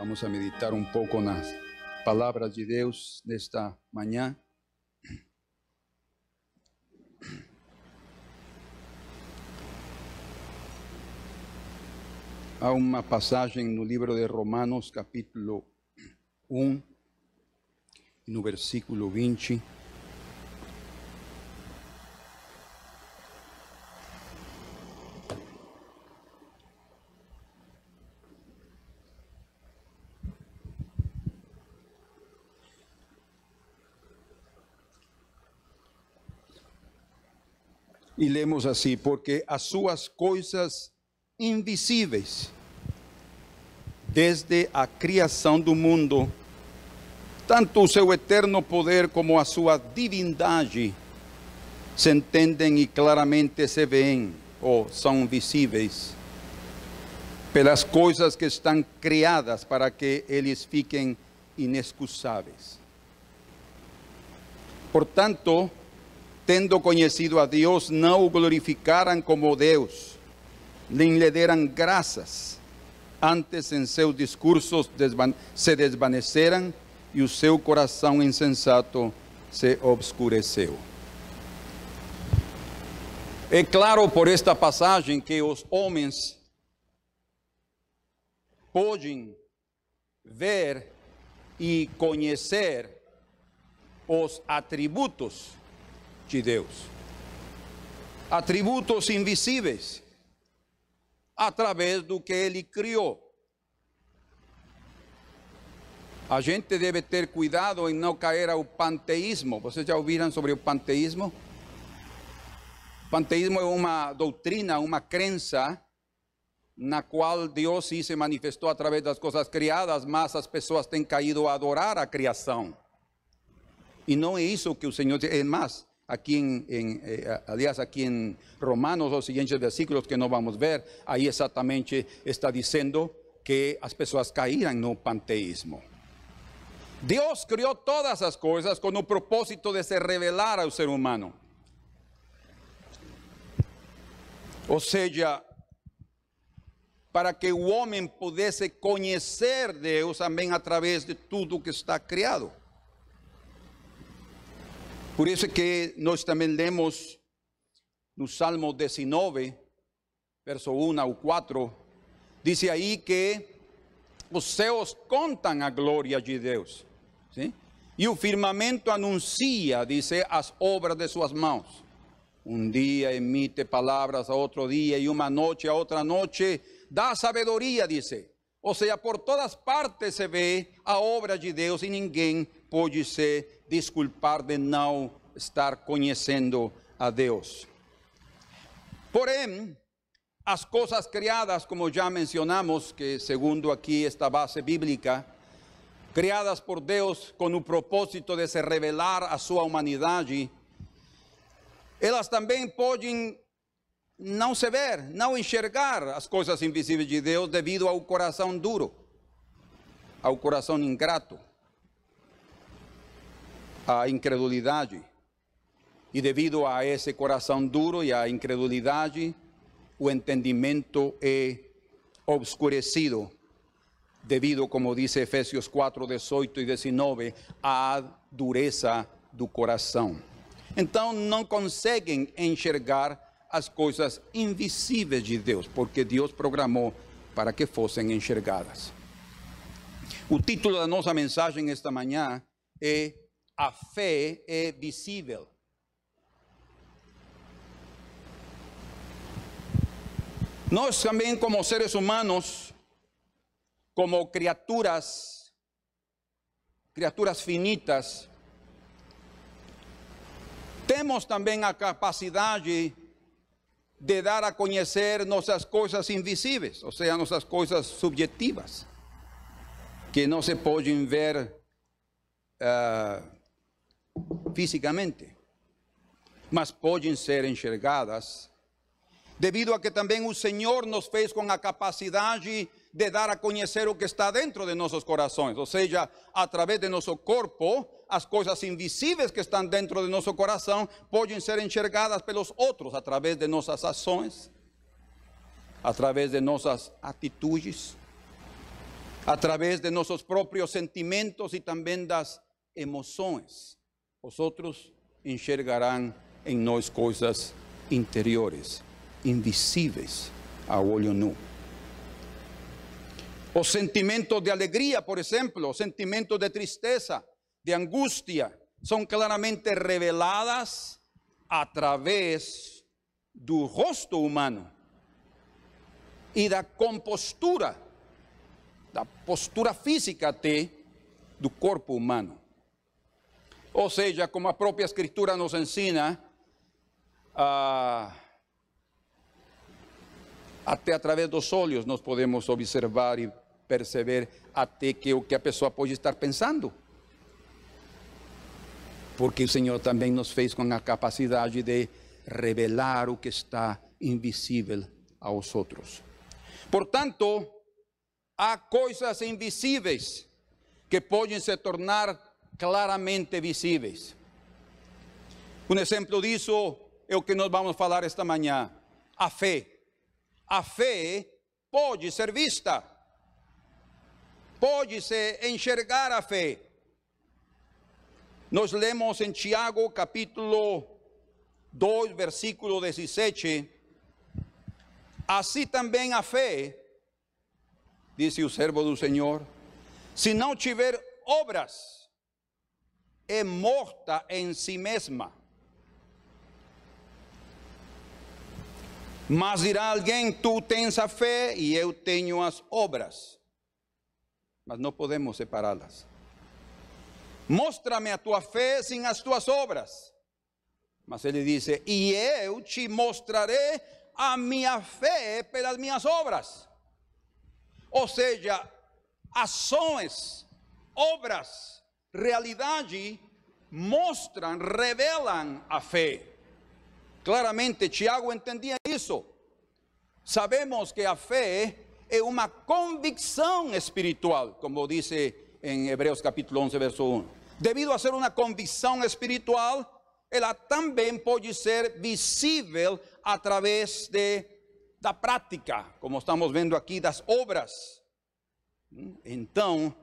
Vamos a meditar um pouco nas palavras de Deus nesta manhã. Há uma passagem no livro de Romanos, capítulo 1, no versículo 20. E lemos assim: porque as suas coisas invisíveis, desde a criação do mundo, tanto o seu eterno poder como a sua divindade, se entendem e claramente se veem ou são visíveis pelas coisas que estão criadas para que eles fiquem inexcusáveis. Portanto, tendo conhecido a Deus, não o glorificaram como Deus, nem lhe deram graças. Antes, em seus discursos, se desvaneceram e o seu coração insensato se obscureceu. É claro por esta passagem que os homens podem ver e conhecer os atributos de Deus. Atributos invisíveis através do que ele criou. A gente deve ter cuidado em não cair ao panteísmo. Vocês já ouviram sobre o panteísmo? O panteísmo é uma doutrina, uma crença na qual Deus sim se manifestou através das coisas criadas, mas as pessoas têm caído a adorar a criação. E não é isso que o Senhor diz. É mais, aqui em, em eh, aliás, aqui em Romanos, os seguintes versículos que não vamos ver, aí exatamente está dizendo que as pessoas caíram no panteísmo. Deus criou todas as coisas com o propósito de se revelar ao ser humano. Ou seja, para que o homem pudesse conhecer Deus também através de tudo que está criado. Por isso que nós também lemos no Salmo 19, verso 1 ao 4, diz aí que os céus contam a glória de Deus. ¿sí? E firmamento anuncia, diz, as obras de suas mãos. Um dia emite palavras a outro dia, e uma noite a outra noite dá sabedoria, diz. Ou seja, por todas partes se vê a obra de Deus e ninguém pode se desculpar de não estar conhecendo a Deus. Porém, as coisas criadas, como já mencionamos, que segundo aqui esta base bíblica, criadas por Deus com o propósito de se revelar a sua humanidade, elas também podem não se ver, não enxergar as coisas invisíveis de Deus devido ao coração duro, ao coração ingrato, à incredulidade. E devido a esse coração duro e à incredulidade, o entendimento é obscurecido, devido, como diz Efésios 4, 18 e 19, à dureza do coração. Então não conseguem enxergar as coisas invisíveis de Deus, porque Deus programou para que fossem enxergadas. O título da nossa mensagem esta manhã é A Fé é Visível. Nós como seres humanos, como criaturas, criaturas finitas, temos também a capacidade de dar a conhecer nossas coisas invisíveis, ou seja, nossas coisas subjetivas, que não se podem ver uh, fisicamente, mas podem ser enxergadas devido a que também o Senhor nos fez com a capacidade de dar a conhecer o que está dentro de nossos corações, ou seja, através de nosso corpo, as coisas invisíveis que estão dentro de nosso coração podem ser enxergadas pelos outros através de nossas ações, através de nossas atitudes, através de nossos próprios sentimentos e também das emoções. Os outros em nós interiores, invisíveis ao olho nu. Os sentimentos de alegria, por exemplo, os sentimentos de tristeza, de angústia, são claramente reveladas através do rosto humano e da compostura, da postura física até do corpo humano. Ou seja, como a própria Escritura nos ensina, ah, até através dos olhos nós podemos observar e perceber até que o que a pessoa pode estar pensando. Porque o Senhor também nos fez com a capacidade de revelar o que está invisível aos outros. Portanto, há coisas invisíveis que podem se tornar claramente visíveis. Um exemplo disso é o que nós vamos falar esta manhã: a fé. A fé pode ser vista, pode se enxergar a fé. Nós lemos em Tiago, capítulo 2, versículo 17. Assim também a fé, disse o servo do Senhor, se não tiver obras, é morta em si mesma. Mas dirá alguém: Tu tens a fé e eu tenho as obras. Mas não podemos separá-las. Mostra-me a tua fé sem as tuas obras. Mas ele disse: E eu te mostrarei a minha fé pelas minhas obras. Ou seja, ações, obras, realidade mostram, revelam a fé. Claramente, Tiago entendia isso. Sabemos que a fé é uma convicção espiritual, como diz em Hebreus capítulo 11, verso 1. Devido a ser uma convicção espiritual, ela também pode ser visível através de, da prática, como estamos vendo aqui, das obras. Então,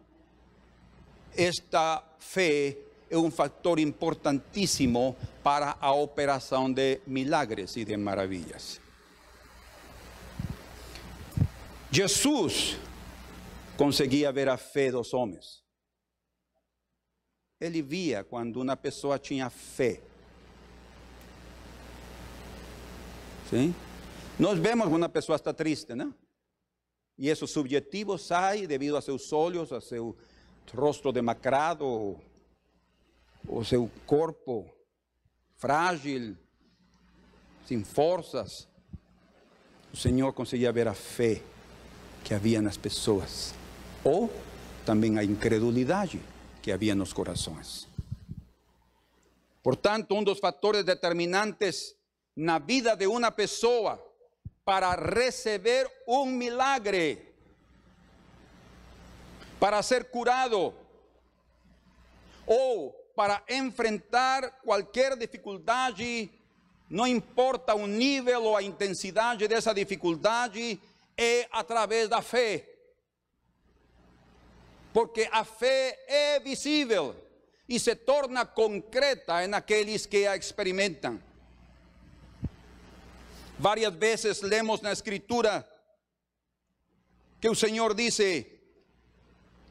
esta fé é um fator importantíssimo para a operação de milagres e de maravilhas. Jesus conseguia ver a fé dos homens. Ele via quando uma pessoa tinha fé. Sim? Nós vemos quando uma pessoa está triste, né? E isso subjetivo sai devido a seus olhos, a seu rosto demacrado, o seu corpo frágil, sem forças. O Senhor conseguia ver a fé que havia nas pessoas, ou também a incredulidade que havia nos corações. Portanto, um dos fatores determinantes na vida de uma pessoa para receber um milagre, para ser curado, ou para enfrentar qualquer dificuldade, não importa o nível ou a intensidade dessa dificuldade, é através da fé. Porque a fé é visível e se torna concreta em aqueles que a experimentam. Várias vezes lemos na Escritura que o Senhor disse: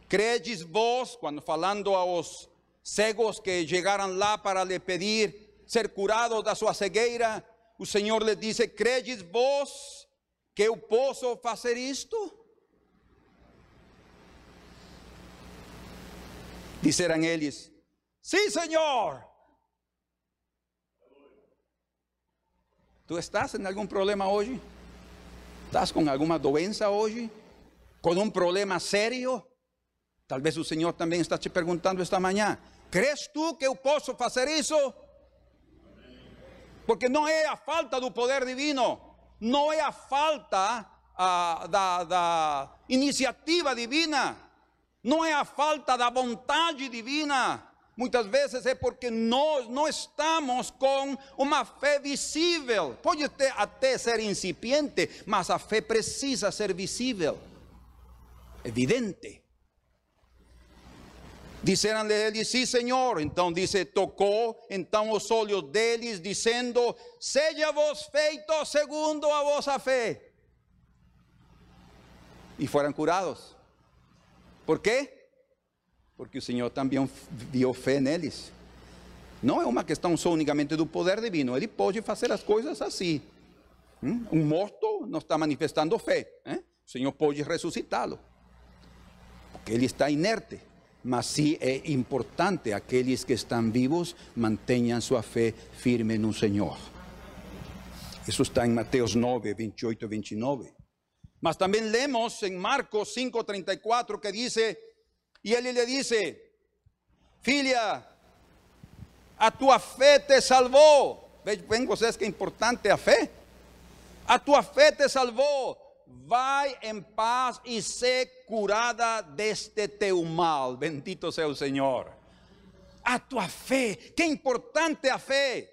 Credes vos, quando falando aos cegos que chegaram lá para lhe pedir ser curados da sua cegueira, o Senhor lhe disse: Credes vos que eu posso fazer isto? Disseram eles: Sim, Senhor. Tu estás em algum problema hoje? Estás com alguma doença hoje? Com um problema sério? Talvez o Senhor também está te perguntando esta manhã: ¿Crees tú que eu posso fazer isso? Porque não é a falta do poder divino, não é a falta da, da iniciativa divina, não é a falta da vontade divina. Muitas vezes é porque nós não estamos com uma fé visível. Pode até ser incipiente, mas a fé precisa ser visível, evidente. Disseram-lhe eles, sim, Senhor. Então disse, tocou então os olhos deles, dizendo: Seja vos feito segundo a vossa fé. E foram curados. Por quê? Porque o Senhor também viu fé neles. Não é uma questão só unicamente do poder divino, ele pode fazer as coisas assim. Um morto não está manifestando fé, o Senhor pode ressuscitá-lo, porque ele está inerte. Mas sí es importante aquellos que están vivos mantengan su fe firme en un Señor. Eso está en Mateos 9, 28 y 29. Mas también leemos en Marcos 5, 34 que dice, y él le dice, filia, a tu fe te salvó. Ven, vocês que importante a fe. A tu fe te salvó vai em paz e se curada deste teu mal. Bendito sea o Senhor. A tua fé, que importante a fé.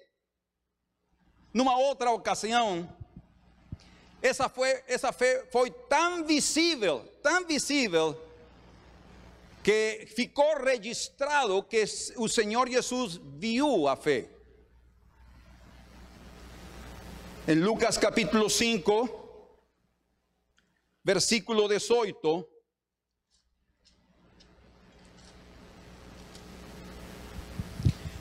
Numa outra ocasião, essa, foi, essa fé foi tão visível, tão visível, que ficou registrado que o Senhor Jesus viu a fé. Em Lucas capítulo 5, versículo 18.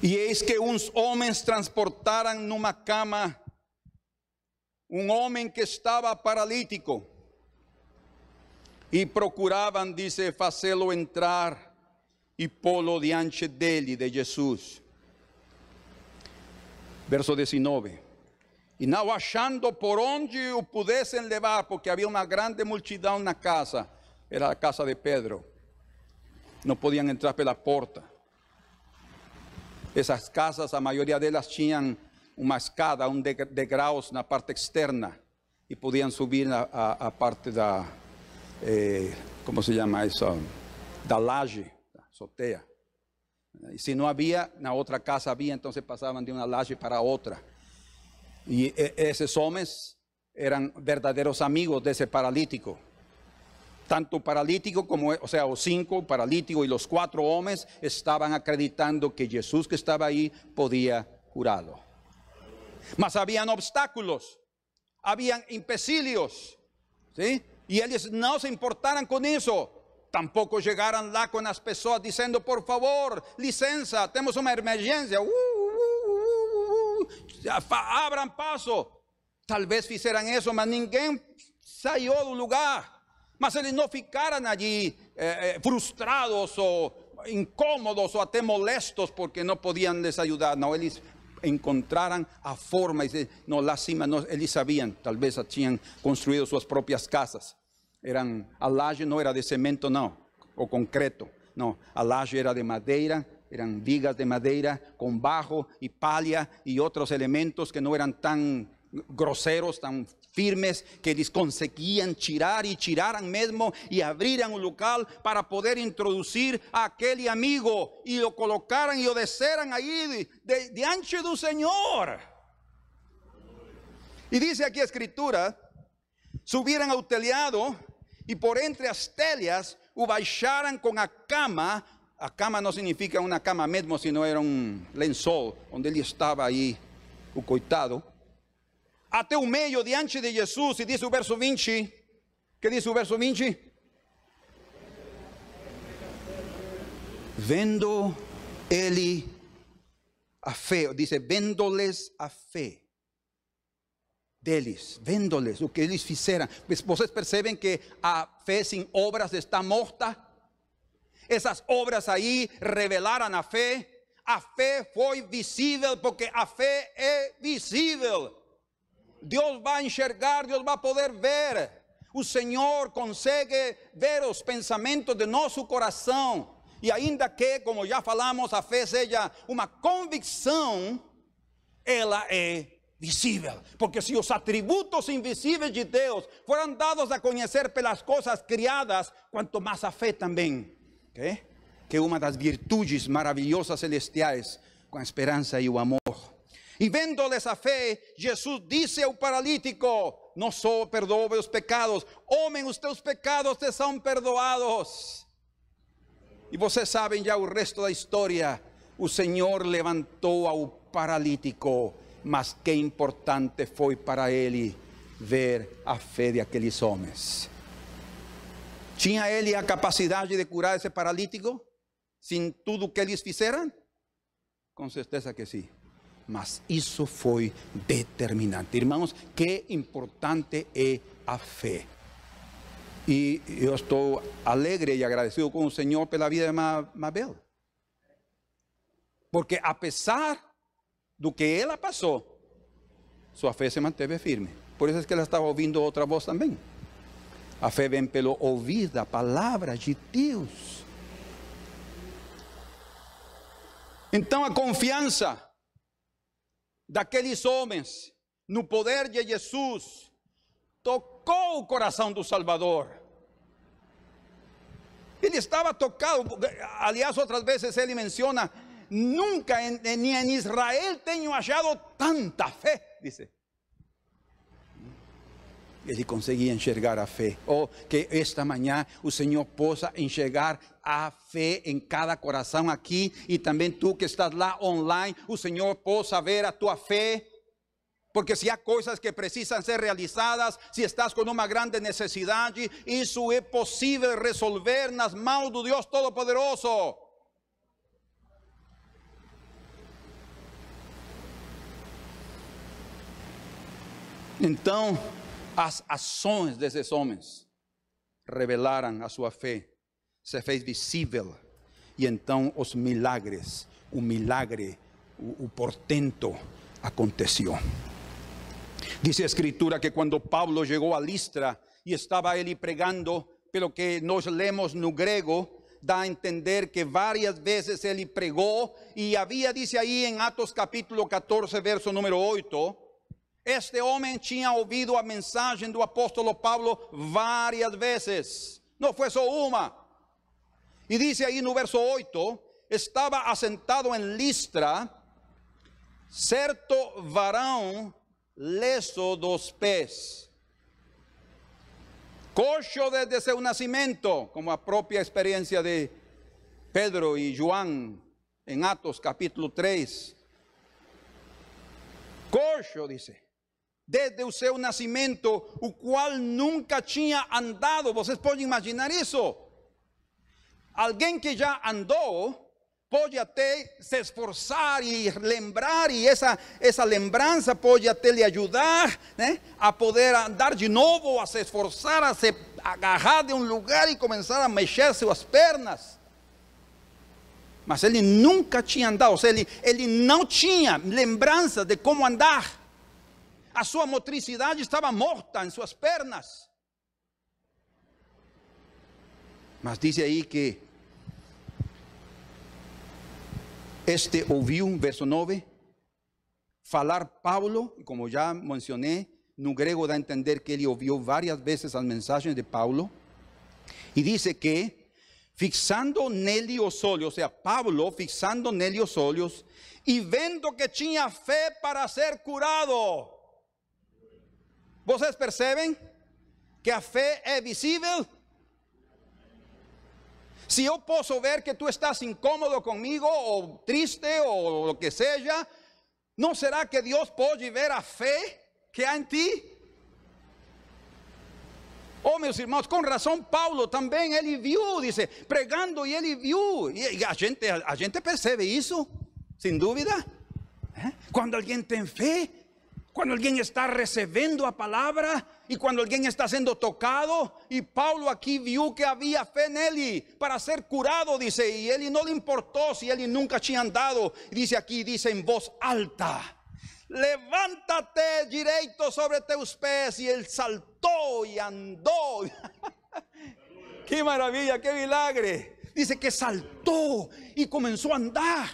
E eis que uns homens transportaram numa cama um homem que estava paralítico e procuravam, dice, fazê-lo entrar e pô-lo diante dele, de Jesus. Verso 19. Y no achando por onde o pudessem levar, porque había una grande multidão na casa, era la casa de Pedro. No podían entrar por la porta. Esas casas, la mayoría de ellas tenían una escada, un degraus na parte externa y podían subir a, a, a parte da, eh, ¿cómo se llama eso? Da laje, da azotea. Y si no había, na otra casa había, entonces pasaban de una laje para otra. Y e, esos hombres eran verdaderos amigos de ese paralítico. Tanto paralítico como, o sea, los cinco paralíticos y los cuatro hombres estaban acreditando que Jesús que estaba ahí podía curarlo. Mas habían obstáculos, habían empecilhos, ¿sí? Y ellos no se importaran con eso. Tampoco llegaran lá con las personas diciendo, por favor, licencia, tenemos una emergencia. Uh, abran paso. Tal vez hicieran eso, mas ninguém saiu do lugar. Mas eles não ficaram allí eh, eh, frustrados ou incômodos ou até molestos porque não podiam les ajudar. Não, eles encontraram a forma. No, lá cima, no, eles sabiam, talvez tinham construído suas próprias casas. Eram, a laje não era de cimento, não, ou concreto. Não, a laje era de madeira eran vigas de madera con bajo y palla y otros elementos que no eran tan groseros, tan firmes, que conseguían tirar y tiraran mismo y abriran un local para poder introducir a aquel amigo y lo colocaran y obedeceran ahí de, de, ancho del Señor. Y dice aquí escritura, subieran telhado y por entre as telhas o baixaran con a cama a cama não significa uma cama mesmo, sino era um lençol onde ele estava aí, o coitado. Até o meio diante de Jesus, e diz o verso 20. Que diz o verso 20? Vendo ele a fé, diz: vendo-lhes a fé deles, vendo-lhes o que eles fizeram. Vocês percebem que a fé sem obras está morta? Esas obras ahí revelaran a fe. A fe fue visible porque a fe es visible. Dios va a enxergar, Dios va a poder ver. O Senhor consegue ver os pensamentos de nosso coração. E ainda que, como já falamos, a fé seja uma convicção, ela é visível. Porque se os atributos invisíveis de Deus foram dados a conhecer pelas coisas criadas, quanto mais a fé também ¿Qué? que uma das virtudes maravilhosas celestiais com a esperança e o amor. E vendo-lhes a fé, Jesus disse ao paralítico: Não só perdoe os pecados, homem, os teus pecados te são perdoados. E vocês sabem já o resto da história. O Senhor levantou ao paralítico, mas que importante foi para ele ver a fé de aqueles homens. Tinha ele a capacidade de curar esse paralítico sem tudo que eles fizeram? Com certeza que sim. Mas isso foi determinante. Irmãos, que importante é a fé. E eu estou alegre e agradecido com o Senhor pela vida de Mabel. Porque apesar do que ela passou, sua fé se manteve firme. Por isso é que ela estava ouvindo outra voz também. A fé vem pelo ouvir da palavra de Deus. Então a confiança daqueles homens no poder de Jesus tocou o coração do Salvador. Ele estava tocado, aliás, outras vezes ele menciona: nunca ni en Israel tenho achado tanta fé, dice. Ele conseguia enxergar a fé. Oh, que esta manhã o Senhor possa enxergar a fé em cada coração aqui e também tu que estás lá online, o Senhor possa ver a tua fé. Porque se há coisas que precisam ser realizadas, se estás com uma grande necessidade, isso é possível resolver nas mãos do Deus Todo-Poderoso. As ações desses homens revelaram a sua fé, se fez visível, e então os milagres, o milagre, o, portento aconteceu. Diz a Escritura que quando Paulo chegou a Listra e estava ele pregando, pelo que nós lemos no grego, dá a entender que várias vezes ele pregou, e havia, diz aí em Atos capítulo 14, verso número 8, este homem tinha ouvido a mensagem do apóstolo Paulo várias vezes, não foi só uma. E diz aí no verso 8: estava assentado em Listra, certo varão leso dos pés, coxo desde seu nascimento, como a própria experiência de Pedro e João em Atos capítulo 3. Coxo, dice desde o seu nascimento, o qual nunca tinha andado. Vocês podem imaginar isso? Alguém que já andou pode até se esforçar e lembrar, e essa, essa lembrança pode até lhe ajudar né, a poder andar de novo, a se esforçar, a se agarrar de um lugar e começar a mexer suas pernas. Mas ele nunca tinha andado, ou seja, ele, ele não tinha lembrança de como andar a sua motricidade estava morta em suas pernas. Mas diz aí que este ouviu, verso 9, falar Paulo, e como já mencionei, no grego dá a entender que ele ouviu várias vezes as mensagens de Paulo, e diz que, fixando nele os olhos, ou seja, Paulo fixando nele os olhos, e vendo que tinha fé para ser curado, vocês percebem que a fé é visível? Se eu posso ver que tu estás incômodo comigo, ou triste, o que seja, não será que Deus pode ver a fé que há em ti? Oh, meus irmãos, com razão, Paulo também, ele viu, disse, pregando e ele viu. E a gente, a gente percebe isso, sem dúvida. ¿Eh? Quando alguém tem fé, cuando alguien está recibiendo a palabra y cuando alguien está siendo tocado. Y Pablo aquí vio que había fe en él para ser curado, dice. Y él no le importó si él nunca había andado. Dice aquí, dice en voz alta. Levántate directo sobre tus pies. Y él saltó y andó. qué maravilla, qué milagre. Dice que saltó y comenzó a andar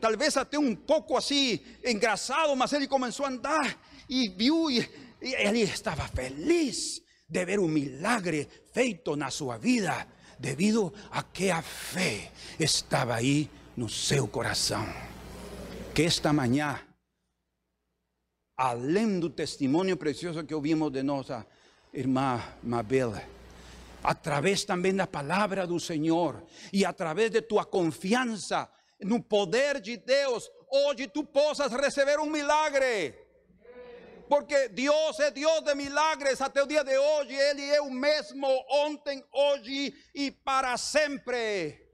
tal vez até un poco así engrasado, mas él comenzó a andar y vio y, él estaba feliz de ver un milagre feito en su vida debido a que a fe estaba ahí no seu corazón. Que esta mañana, além do testimonio precioso que ouvimos de nossa irmã Mabel, através também da palavra do Senhor e através de tua confiança no poder de Deus, hoje tu possas receber um milagre. Porque Deus é Deus de milagres até o dia de hoje, Ele é o mesmo ontem, hoje e para sempre.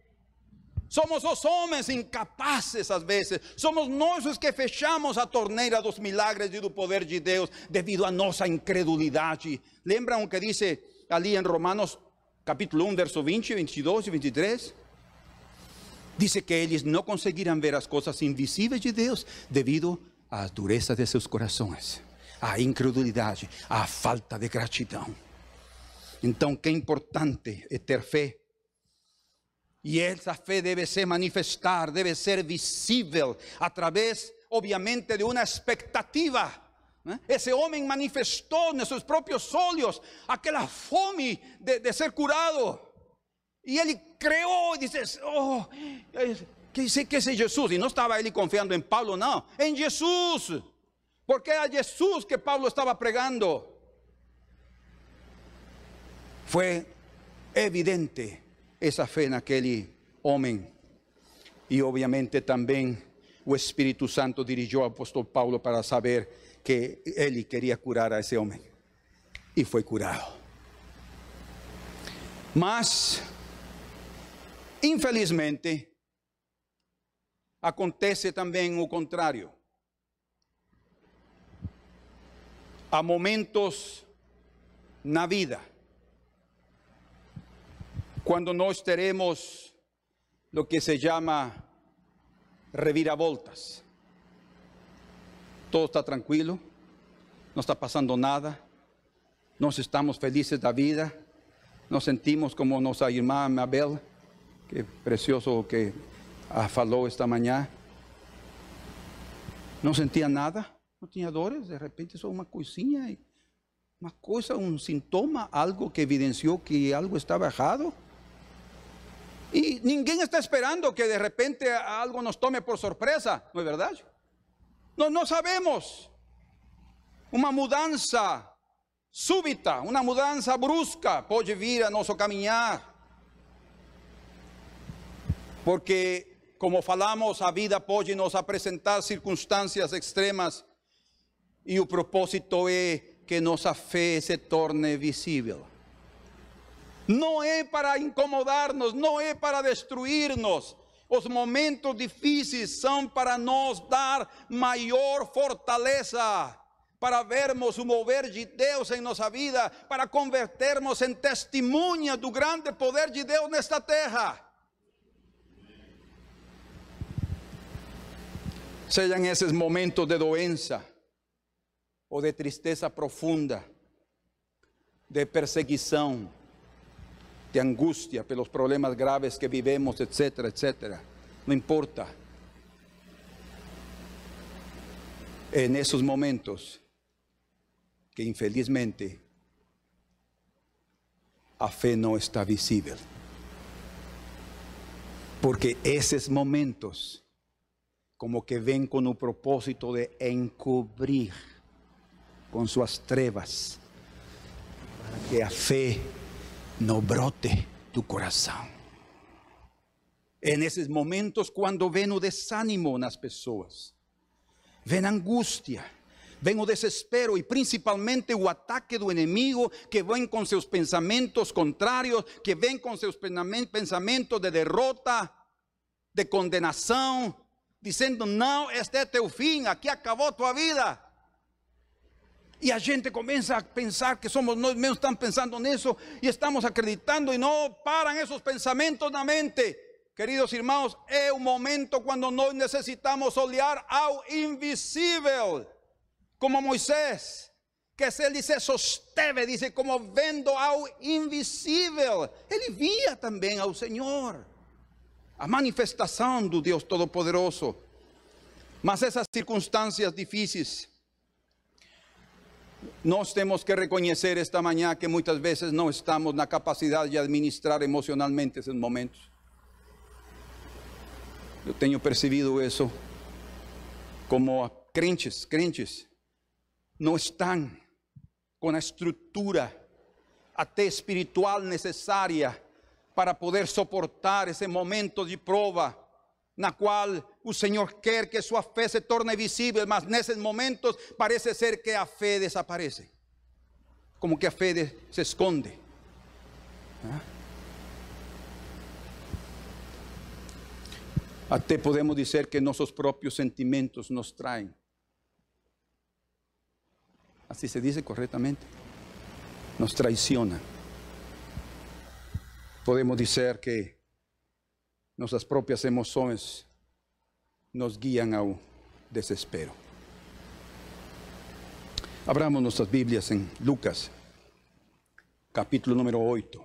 Somos os homens incapazes às vezes. Somos nós os que fechamos a torneira dos milagres e do poder de Deus devido à nossa incredulidade. Lembram o que diz ali em Romanos capítulo 1, verso 20, 22 e 23? Diz que eles não conseguirão ver as coisas invisíveis de Deus devido à dureza de seus corações, à incredulidade, à falta de gratidão. Então, que importante é ter fé e essa fé deve se manifestar, deve ser visível através, obviamente, de uma expectativa. Né? Esse homem manifestou nos seus próprios olhos aquela fome de ser curado. E ele creou e disse: Oh, que esse, que esse Jesus. E não estava ele confiando em Paulo, não, em Jesus. Porque era Jesus que Paulo estava pregando. Foi evidente essa fé naquele homem. E obviamente também o Espírito Santo dirigiu ao apóstolo Paulo para saber que ele queria curar a esse homem. E foi curado. Infelizmente, acontece também o contrário. Há momentos na vida cuando nós teremos lo que se llama reviravoltas. Todo está tranquilo, no está pasando nada, nos estamos felices da vida, nos sentimos como nossa irmã Mabel, que precioso que falou esta manhã. Não sentia nada, não tinha dores, de repente só uma coisinha, uma coisa, um sintoma, algo que evidenciou que algo estava errado. Y ninguém está esperando que de repente algo nos tome por sorpresa, ¿no es verdad? No, no sabemos. Uma mudança súbita, uma mudança brusca pode vir a nosso caminhar. Porque, como falamos, a vida pode nos apresentar circunstâncias extremas e o propósito é que nossa fé se torne visível. No es para incomodarnos, no es para destruirnos. Los momentos difíciles son para nos dar mayor fortaleza, para vermos o mover de Deus em nossa vida, para convertermos em testemunha do grande poder de Deus nesta terra. Sejam esses momentos de doença ou de tristeza profunda, de perseguição, de angustia pelos problemas graves que vivemos, etcétera, etcétera. No importa. En esos momentos que infelizmente a fe no está visible. Porque esos momentos como que ven con un propósito de encubrir con sus trevas para que a fe no brote tu coração. É nesses momentos quando vem o desânimo nas pessoas, vem angústia, vem o desespero e principalmente o ataque do inimigo que vem com seus pensamentos contrários, que vem com seus pensamentos de derrota, de condenação, dizendo: não, este é teu fim, aqui acabou tua vida. Y a gente comienza a pensar que somos nosotros mismos, están pensando en eso y estamos acreditando y no paran esos pensamientos en la mente. Queridos hermanos, es un momento cuando nos necesitamos olhar ao invisível, como Moisés, que se ele se sosteve, dice, como vendo ao invisível. Ele via também ao Senhor, a manifestação do Deus Todo-Poderoso. Mas essas circunstâncias difíceis, Nós temos que reconhecer esta manhã que muitas vezes não estamos na capacidade de administrar emocionalmente esses momentos. Eu tenho percebido isso como crentes, crentes não estão com a estrutura até espiritual necessária para poder suportar esse momento de prova, na qual o Senhor quer que sua fé se torne visível, mas nesses momentos parece ser que a fé desaparece, como que a fé se esconde. Até podemos dizer que nossos próprios sentimentos nos traem. Assim se diz corretamente. Nos traiciona. Podemos dizer que nossas próprias emoções nos guiam ao desespero. Abramos nossas Bíblias em Lucas, capítulo número 8.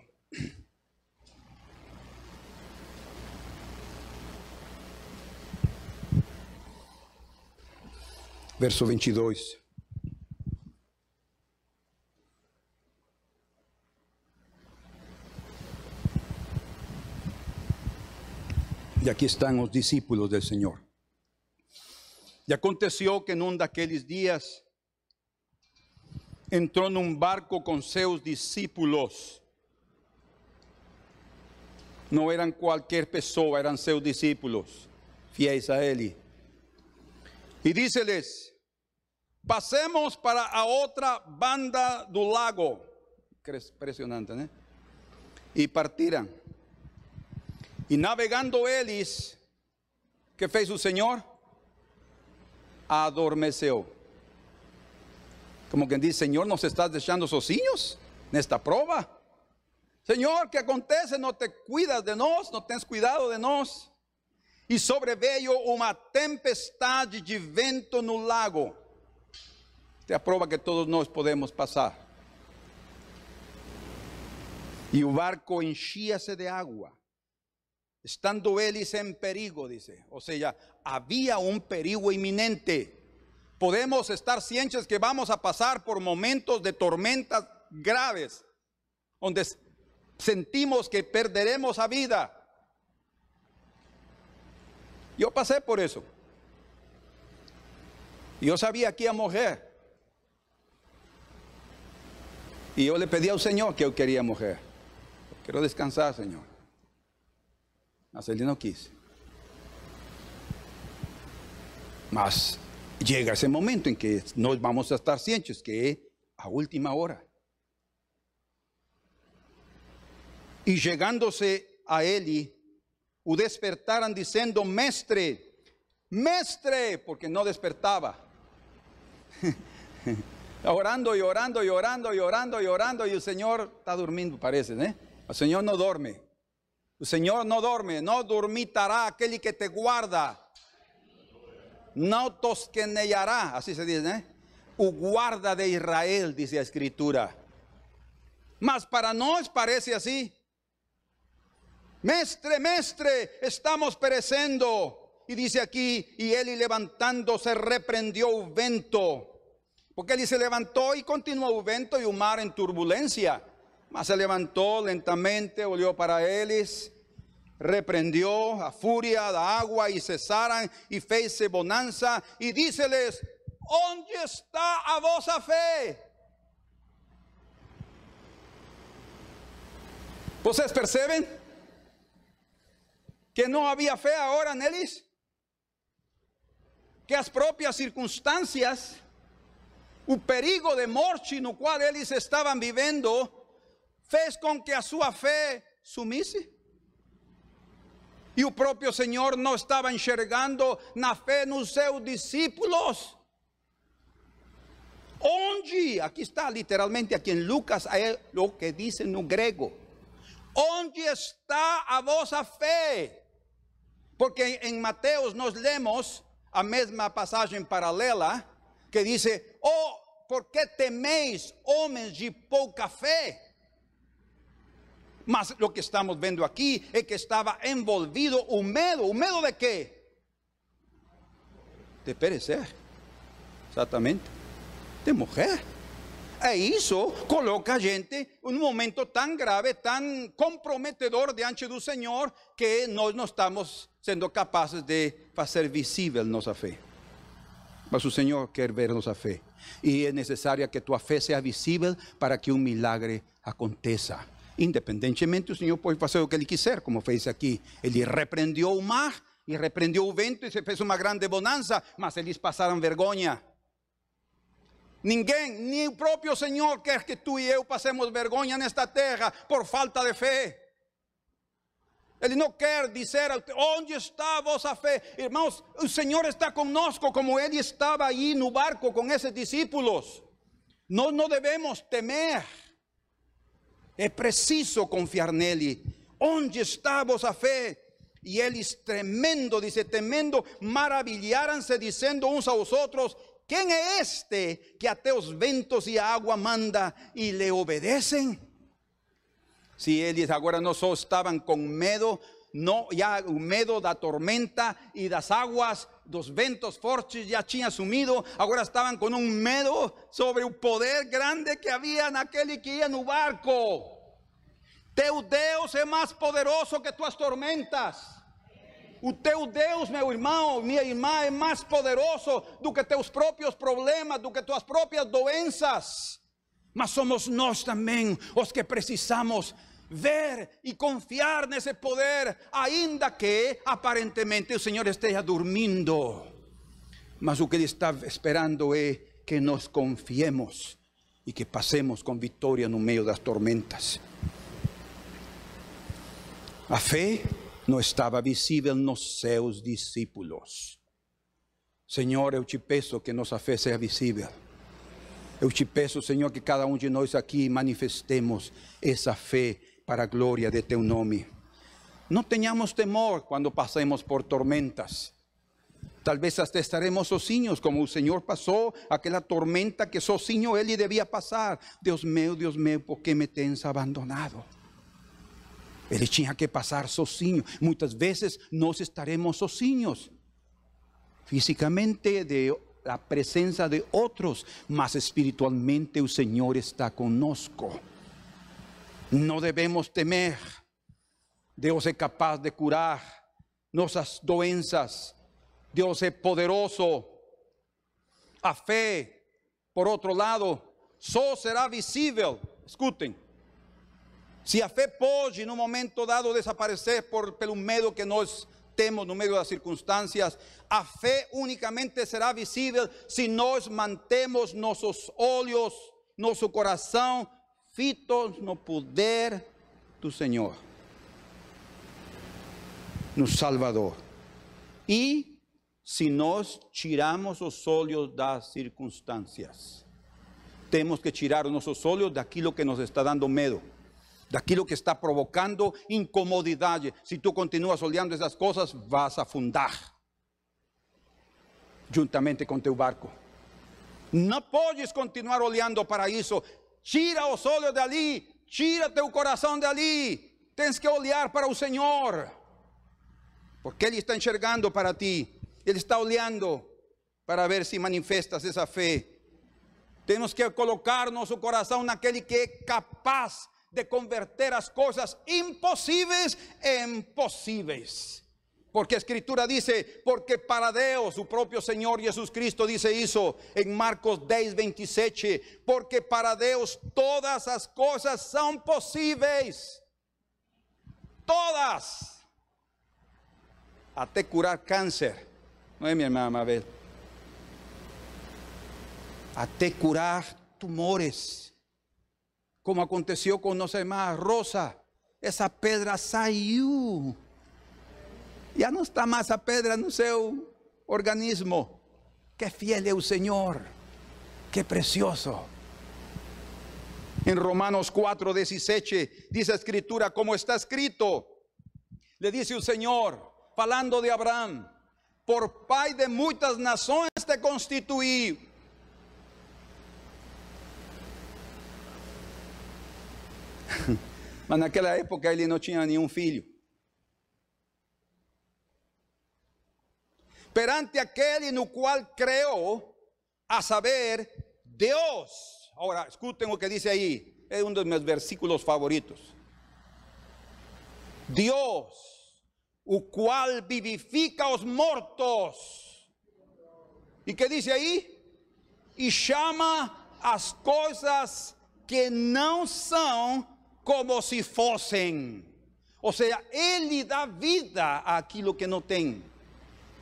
Verso 22. E aqui estão os discípulos do Senhor. E aconteceu que num daqueles dias entrou num barco com seus discípulos. Não eram qualquer pessoa, eram seus discípulos, fiéis a Ele. E disse-lhes: Passemos para a outra banda do lago. Impressionante, né? E partiram. E navegando eles, que fez o Senhor? Adormeceu. Como quem diz, Senhor, nos estás deixando sozinhos nesta prova? Senhor, que acontece? Não te cuidas de nós, não tens cuidado de nós. E sobreveio uma tempestade de vento no lago. Esta é que todos nós podemos passar. E o barco enchia-se de água estando eles en perigo, dice. O sea, había un perigo inminente. Podemos estar cientes que vamos a pasar por momentos de tormentas graves, donde sentimos que perderemos a vida. Yo pasé por eso. Yo sabía que iba a morir. Y yo le pedí al Señor que yo quería morir. Quiero descansar, Señor. Mas. Mas chega esse momento em que nós vamos estar cientes que a última hora. E chegando-se a ele, o despertaram dizendo: Mestre, mestre, porque não despertava. orando e orando e orando e orando e orando, e o Senhor está dormindo, parece, né? O Senhor não dorme. El Señor no duerme, no dormitará aquel que te guarda. No tosqueneará, así se dice, ¿eh? O guarda de Israel, dice la escritura. Mas para nos parece así. Mestre, mestre, estamos pereciendo. Y dice aquí, y él levantándose reprendió el vento. Porque él se levantó y continuó el vento y el mar en turbulencia. Mas se levantó lentamente, volvió para ellos, reprendió a furia da agua y cesaran y fez bonanza y díceles, ¿dónde está a vosa fe? ¿Vocês perceben que no había fe ahora en ellos? Que las propias circunstancias, el perigo de morte no cual ellos estaban viviendo, fez com que a sua fé sumisse? E o próprio Senhor não estava enxergando na fé nos seus discípulos. Onde, aqui está literalmente, aqui em Lucas, é o que diz no grego. Onde está a vossa fé? Porque em Mateus nós lemos a mesma passagem paralela que diz: Oh, por que temeis, homens de pouca fé? Mas lo que estamos viendo aquí es que estaba envolvido un medo. ¿Un medo de qué? De perecer. Exactamente. De mujer. E isso coloca a gente um momento tão grave, tão comprometedor diante do Senhor, que nós não estamos sendo capazes de fazer visível nossa fé. Mas o Senhor quer ver nossa fé. E é necessária que tua fé seja visível para que um milagre aconteça. Independentemente, o Senhor pode fazer o que Ele quiser, como fez aqui. Ele repreendeu o mar e repreendeu o vento e se fez uma grande bonança, mas eles passaram vergonha. Ninguém, nem o próprio Senhor quer que tu e eu passemos vergonha nesta terra por falta de fé. Ele não quer dizer onde está a vossa fé. Irmãos, o Senhor está conosco como ele estava aí no barco com esses discípulos. Nós não devemos temer. É preciso confiar nele. Onde está a vossa fé? E eles tremendo, dice, temendo, maravilharam-se, dizendo uns aos outros: Quem é este que até os ventos e a água manda e lhe obedecem? Si eles agora não só estavam com medo, não, já o medo da tormenta e das águas, dos ventos fortes já tinha sumido, agora estavam com um medo sobre o poder grande que havia naquele que ia no barco. Teu Deus é mais poderoso que tuas tormentas. O teu Deus, meu irmão, minha irmã, é mais poderoso do que teus próprios problemas, do que tuas próprias doenças. Mas somos nós também os que precisamos ver e confiar nesse poder, ainda que aparentemente o Senhor esteja dormindo. Mas o que Ele está esperando é que nos confiemos e que passemos com vitória no meio das tormentas. A fé não estava visível nos seus discípulos. Senhor, eu te peço que nossa fé seja visível. Eu te peço, Senhor, que cada um de nós aqui manifestemos essa fé para a glória de teu nome. Não tenhamos temor quando passemos por tormentas. Talvez até estaremos sozinhos, como o Senhor passou aquela tormenta que sozinho ele devia passar. Deus meu, Deus meu, por que me tens abandonado? Ele tinha que passar sozinho. Muitas vezes nós estaremos sozinhos, fisicamente de la presença de outros, mas espiritualmente o Senhor está conosco. Não devemos temer. Deus é capaz de curar nossas doenças. Deus é poderoso. A fé, por outro lado, só será visível. Escutem se a fé pode, num momento dado, desaparecer por, pelo medo que nós temos no meio das circunstâncias, a fé unicamente será visível se nós mantemos nossos olhos, nosso coração fitos no poder do Senhor, no Salvador. E se nós tiramos os olhos das circunstâncias, temos que tirar os nossos olhos daquilo que nos está dando medo daquilo que está provocando incomodidade. Se tu continuas olhando essas coisas, vas afundar juntamente com teu barco. Não podes continuar olhando para isso. Tira os olhos dali, tira teu coração dali. Tens que olhar para o Senhor, porque Ele está enxergando para ti. Ele está olhando para ver se manifestas essa fé. Temos que colocar nosso coração naquele que é capaz de converter as coisas impossíveis em possíveis. Porque Escritura dice, porque para Deus, o próprio Senhor Jesus Cristo dice isso em Marcos 10, 27, porque para Deus todas as coisas são possíveis. Todas. Até curar câncer. Não é, minha irmã Mabel? Até curar tumores como aconteceu com nossa irmã Rosa. Essa pedra saiu. Já não está mais a pedra no seu organismo. Que fiel é o Senhor. Que precioso. Em Romanos 4, 17, diz a Escritura, como está escrito, le dice o Senhor, falando de Abraão, por pai de muitas nações te constituí Mas naquela época ele não tinha nenhum filho. Perante aquele no qual creou, a saber, Deus. Agora, escutem o que diz aí. É um dos meus versículos favoritos. Deus, o qual vivifica os mortos. E que diz aí? E chama as coisas que não são como se fossem. Ou seja, Ele dá vida àquilo que não tem.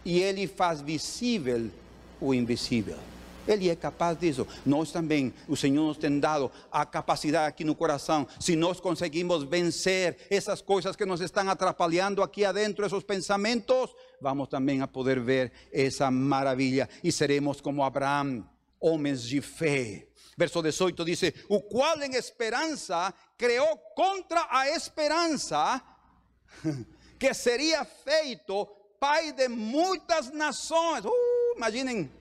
E Ele faz visível o invisível. Ele é capaz disso. Nós também, o Senhor nos tem dado a capacidade aqui no coração. Se nós conseguimos vencer essas coisas que nos estão atrapalhando aqui adentro, esses pensamentos, vamos também a poder ver essa maravilha e seremos como Abraão, homens de fé. Verso 18 dice, o cual en esperanza creó contra a esperanza que sería feito pai de muitas nações. Uh, imaginem,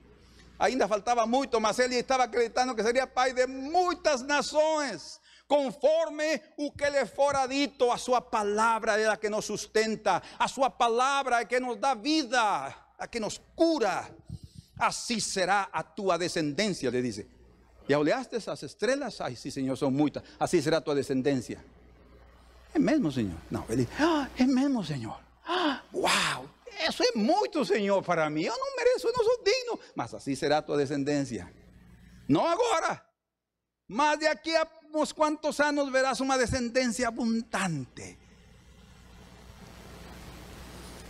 ainda faltava muito, mas ele estava acreditando que seria pai de muitas nações. Conforme o que lhe fora dito, a sua palavra é a que nos sustenta, a sua palavra é que nos dá vida, a que nos cura. Así será a tua descendência, le dice. ¿Ya oleaste esas estrellas? Ay, sí, Señor, son muchas. Así será tu descendencia. Es mesmo, Señor. No, ele, ah, é mesmo, Señor. Ah, wow, eso es mucho, Señor, para mí. Yo no mereço, eu não sou digno. Mas assim será tua descendência. Não agora. Mas de aqui a uns quantos anos verás uma descendência abundante.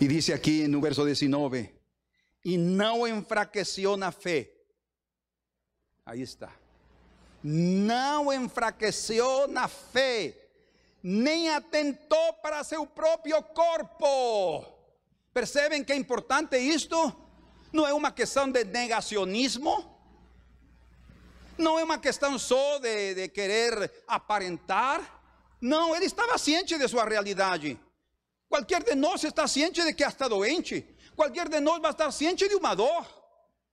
E dice aqui no verso 19: E não enfraqueceu na fé. Aí está não enfraqueceu na fé, nem atentou para seu próprio corpo. Percebem que é importante isto? Não é uma questão de negacionismo, não é uma questão só de, de querer aparentar. Não, ele estava ciente de sua realidade. Qualquer de nós está ciente de que está doente. Qualquer de nós vai estar ciente de uma dor.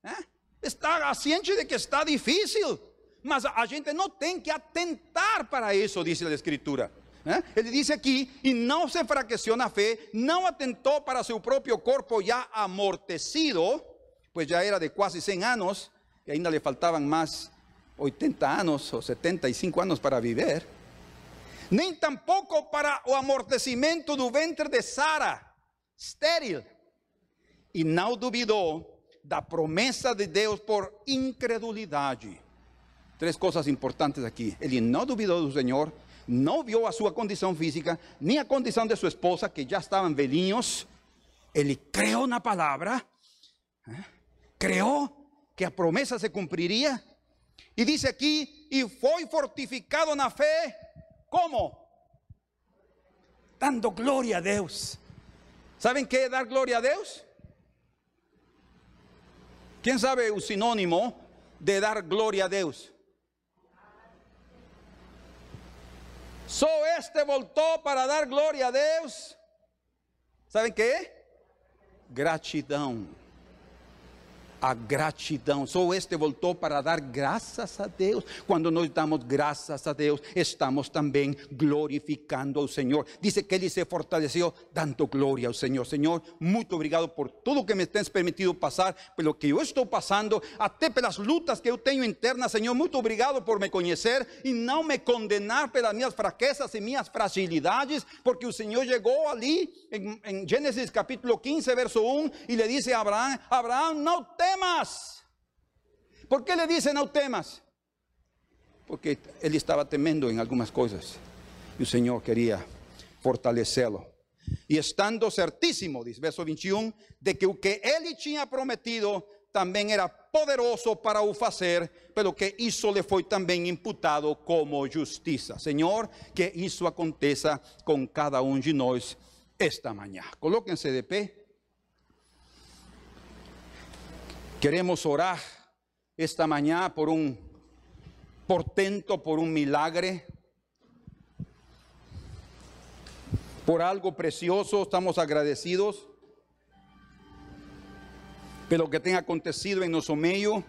Né? Está ciente de que está difícil. Mas a gente não tem que atentar para isso, diz a Escritura. ¿Eh? Ele diz aqui: e não se enfraqueceu na fé, não atentou para seu próprio corpo já amortecido, pois já era de quase 100 anos, e ainda lhe faltavam mais 80 anos ou 75 anos para viver, nem tampouco para o amortecimento do ventre de Sara, estéril, e não duvidou da promessa de Deus por incredulidade. Tres cosas importantes aquí. Él no dudó de su No vio a su condición física, ni a condición de su esposa, que ya estaban veliños. Él creó una palabra, ¿eh? creó que a promesa se cumpliría. Y dice aquí, y fue fortificado en la fe, ¿cómo? Dando gloria a Dios. ¿Saben qué es dar gloria a Dios? ¿Quién sabe un sinónimo de dar gloria a Dios? Só este voltou para dar glória a Deus. Sabem que? Gratidão a gratidão. Só este voltou para dar graças a Deus. Quando nós damos graças a Deus, estamos também glorificando ao Senhor. Dice que ele se fortaleceu dando glória ao Senhor. Senhor, muito obrigado por tudo que me tens permitido passar, pelo que eu estou passando, até pelas lutas que eu tenho internas, Senhor. Muito obrigado por me conhecer e não me condenar pelas minhas fraquezas e minhas fragilidades, porque o Senhor chegou ali em, em Gênesis capítulo 15, verso 1, e lhe disse a Abraão: Abraão, não tem temas. ¿Por qué le dice no temas? Porque él estaba temendo en algunas cosas y el Señor quería fortalecerlo. Y estando certísimo, dice verso 21, de que lo que él tinha prometido también era poderoso para o fazer, pero que isso le foi também imputado como justiça. Senhor, que isso aconteça com cada um de nós esta manhã. Colóquense de pé. Queremos orar esta mañana por un portento, por un milagre, por algo precioso. Estamos agradecidos pelo que tenha acontecido em nosso meio,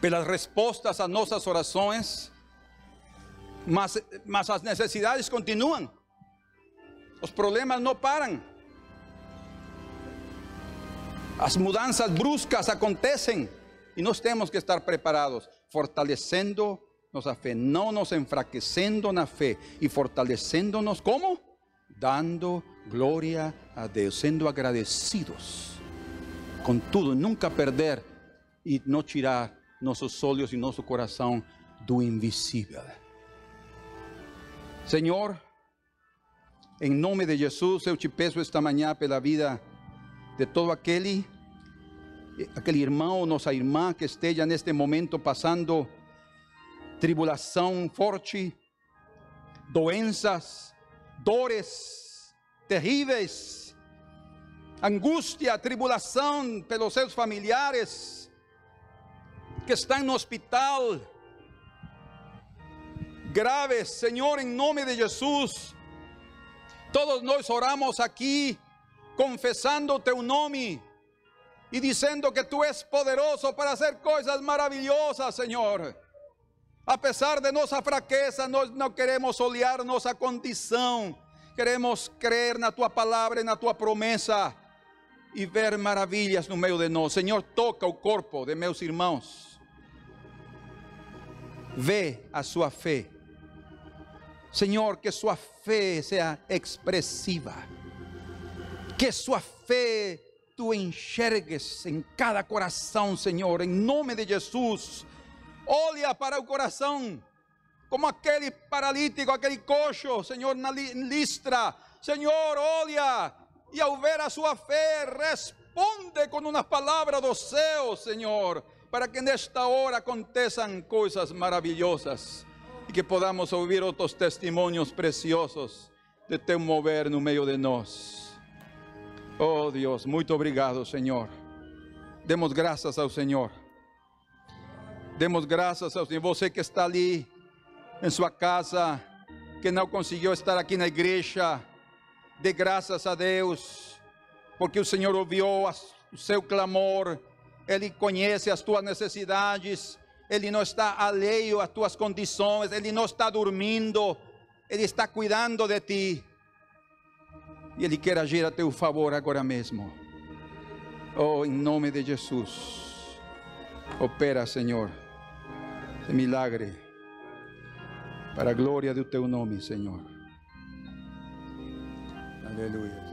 pelas respostas a nossas orações, mas, mas as necessidades continuam, os problemas não param. As mudanças bruscas acontecem e nós temos que estar preparados, fortalecendo nossa fé, não nos enfraquecendo na fé e fortalecendo-nos como? Dando glória a Deus, sendo agradecidos com tudo, nunca perder e não tirar nossos olhos e nosso coração do invisível. Senhor, em nome de Jesus, eu te esta manhã pela vida de todo aquele, aquele irmão ou nossa irmã que esteja neste momento passando tribulação forte, doenças, dores terríveis, angústia, tribulação pelos seus familiares que estão no hospital, graves, Senhor, em nome de Jesus. Todos nós oramos aqui, confessando teu nome e dizendo que tu és poderoso para fazer coisas maravilhosas, Senhor. Apesar de nossa fraqueza, não queremos olhar nossa condição, queremos crer na tua palavra e na tua promessa e ver maravilhas no meio de nós. Senhor, toca o corpo de meus irmãos. Vê a sua fé. Senhor, que sua fé seja expressiva. Que sua fé tu enxergues em cada coração, Senhor, em nome de Jesus. Olha para o coração, como aquele paralítico, aquele coxo, Senhor, na listra. Senhor, olha, e ao ver a sua fé, responde com uma palavra do céu, Senhor, para que nesta hora aconteçam coisas maravilhosas e que podamos ouvir outros testemunhos preciosos de teu mover no meio de nós. Oh Deus, muito obrigado, Senhor. Demos graças ao Senhor. Demos graças ao Senhor. Você que está ali em sua casa, que não conseguiu estar aqui na igreja, dê graças a Deus, porque o Senhor ouviu o seu clamor, Ele conhece as tuas necessidades, Ele não está alheio às tuas condições, Ele não está dormindo, Ele está cuidando de ti. E Ele quer agir a teu favor agora mesmo. Oh, em nome de Jesus. Opera, Senhor, esse milagre. Para a glória do teu nome, Senhor. Aleluia.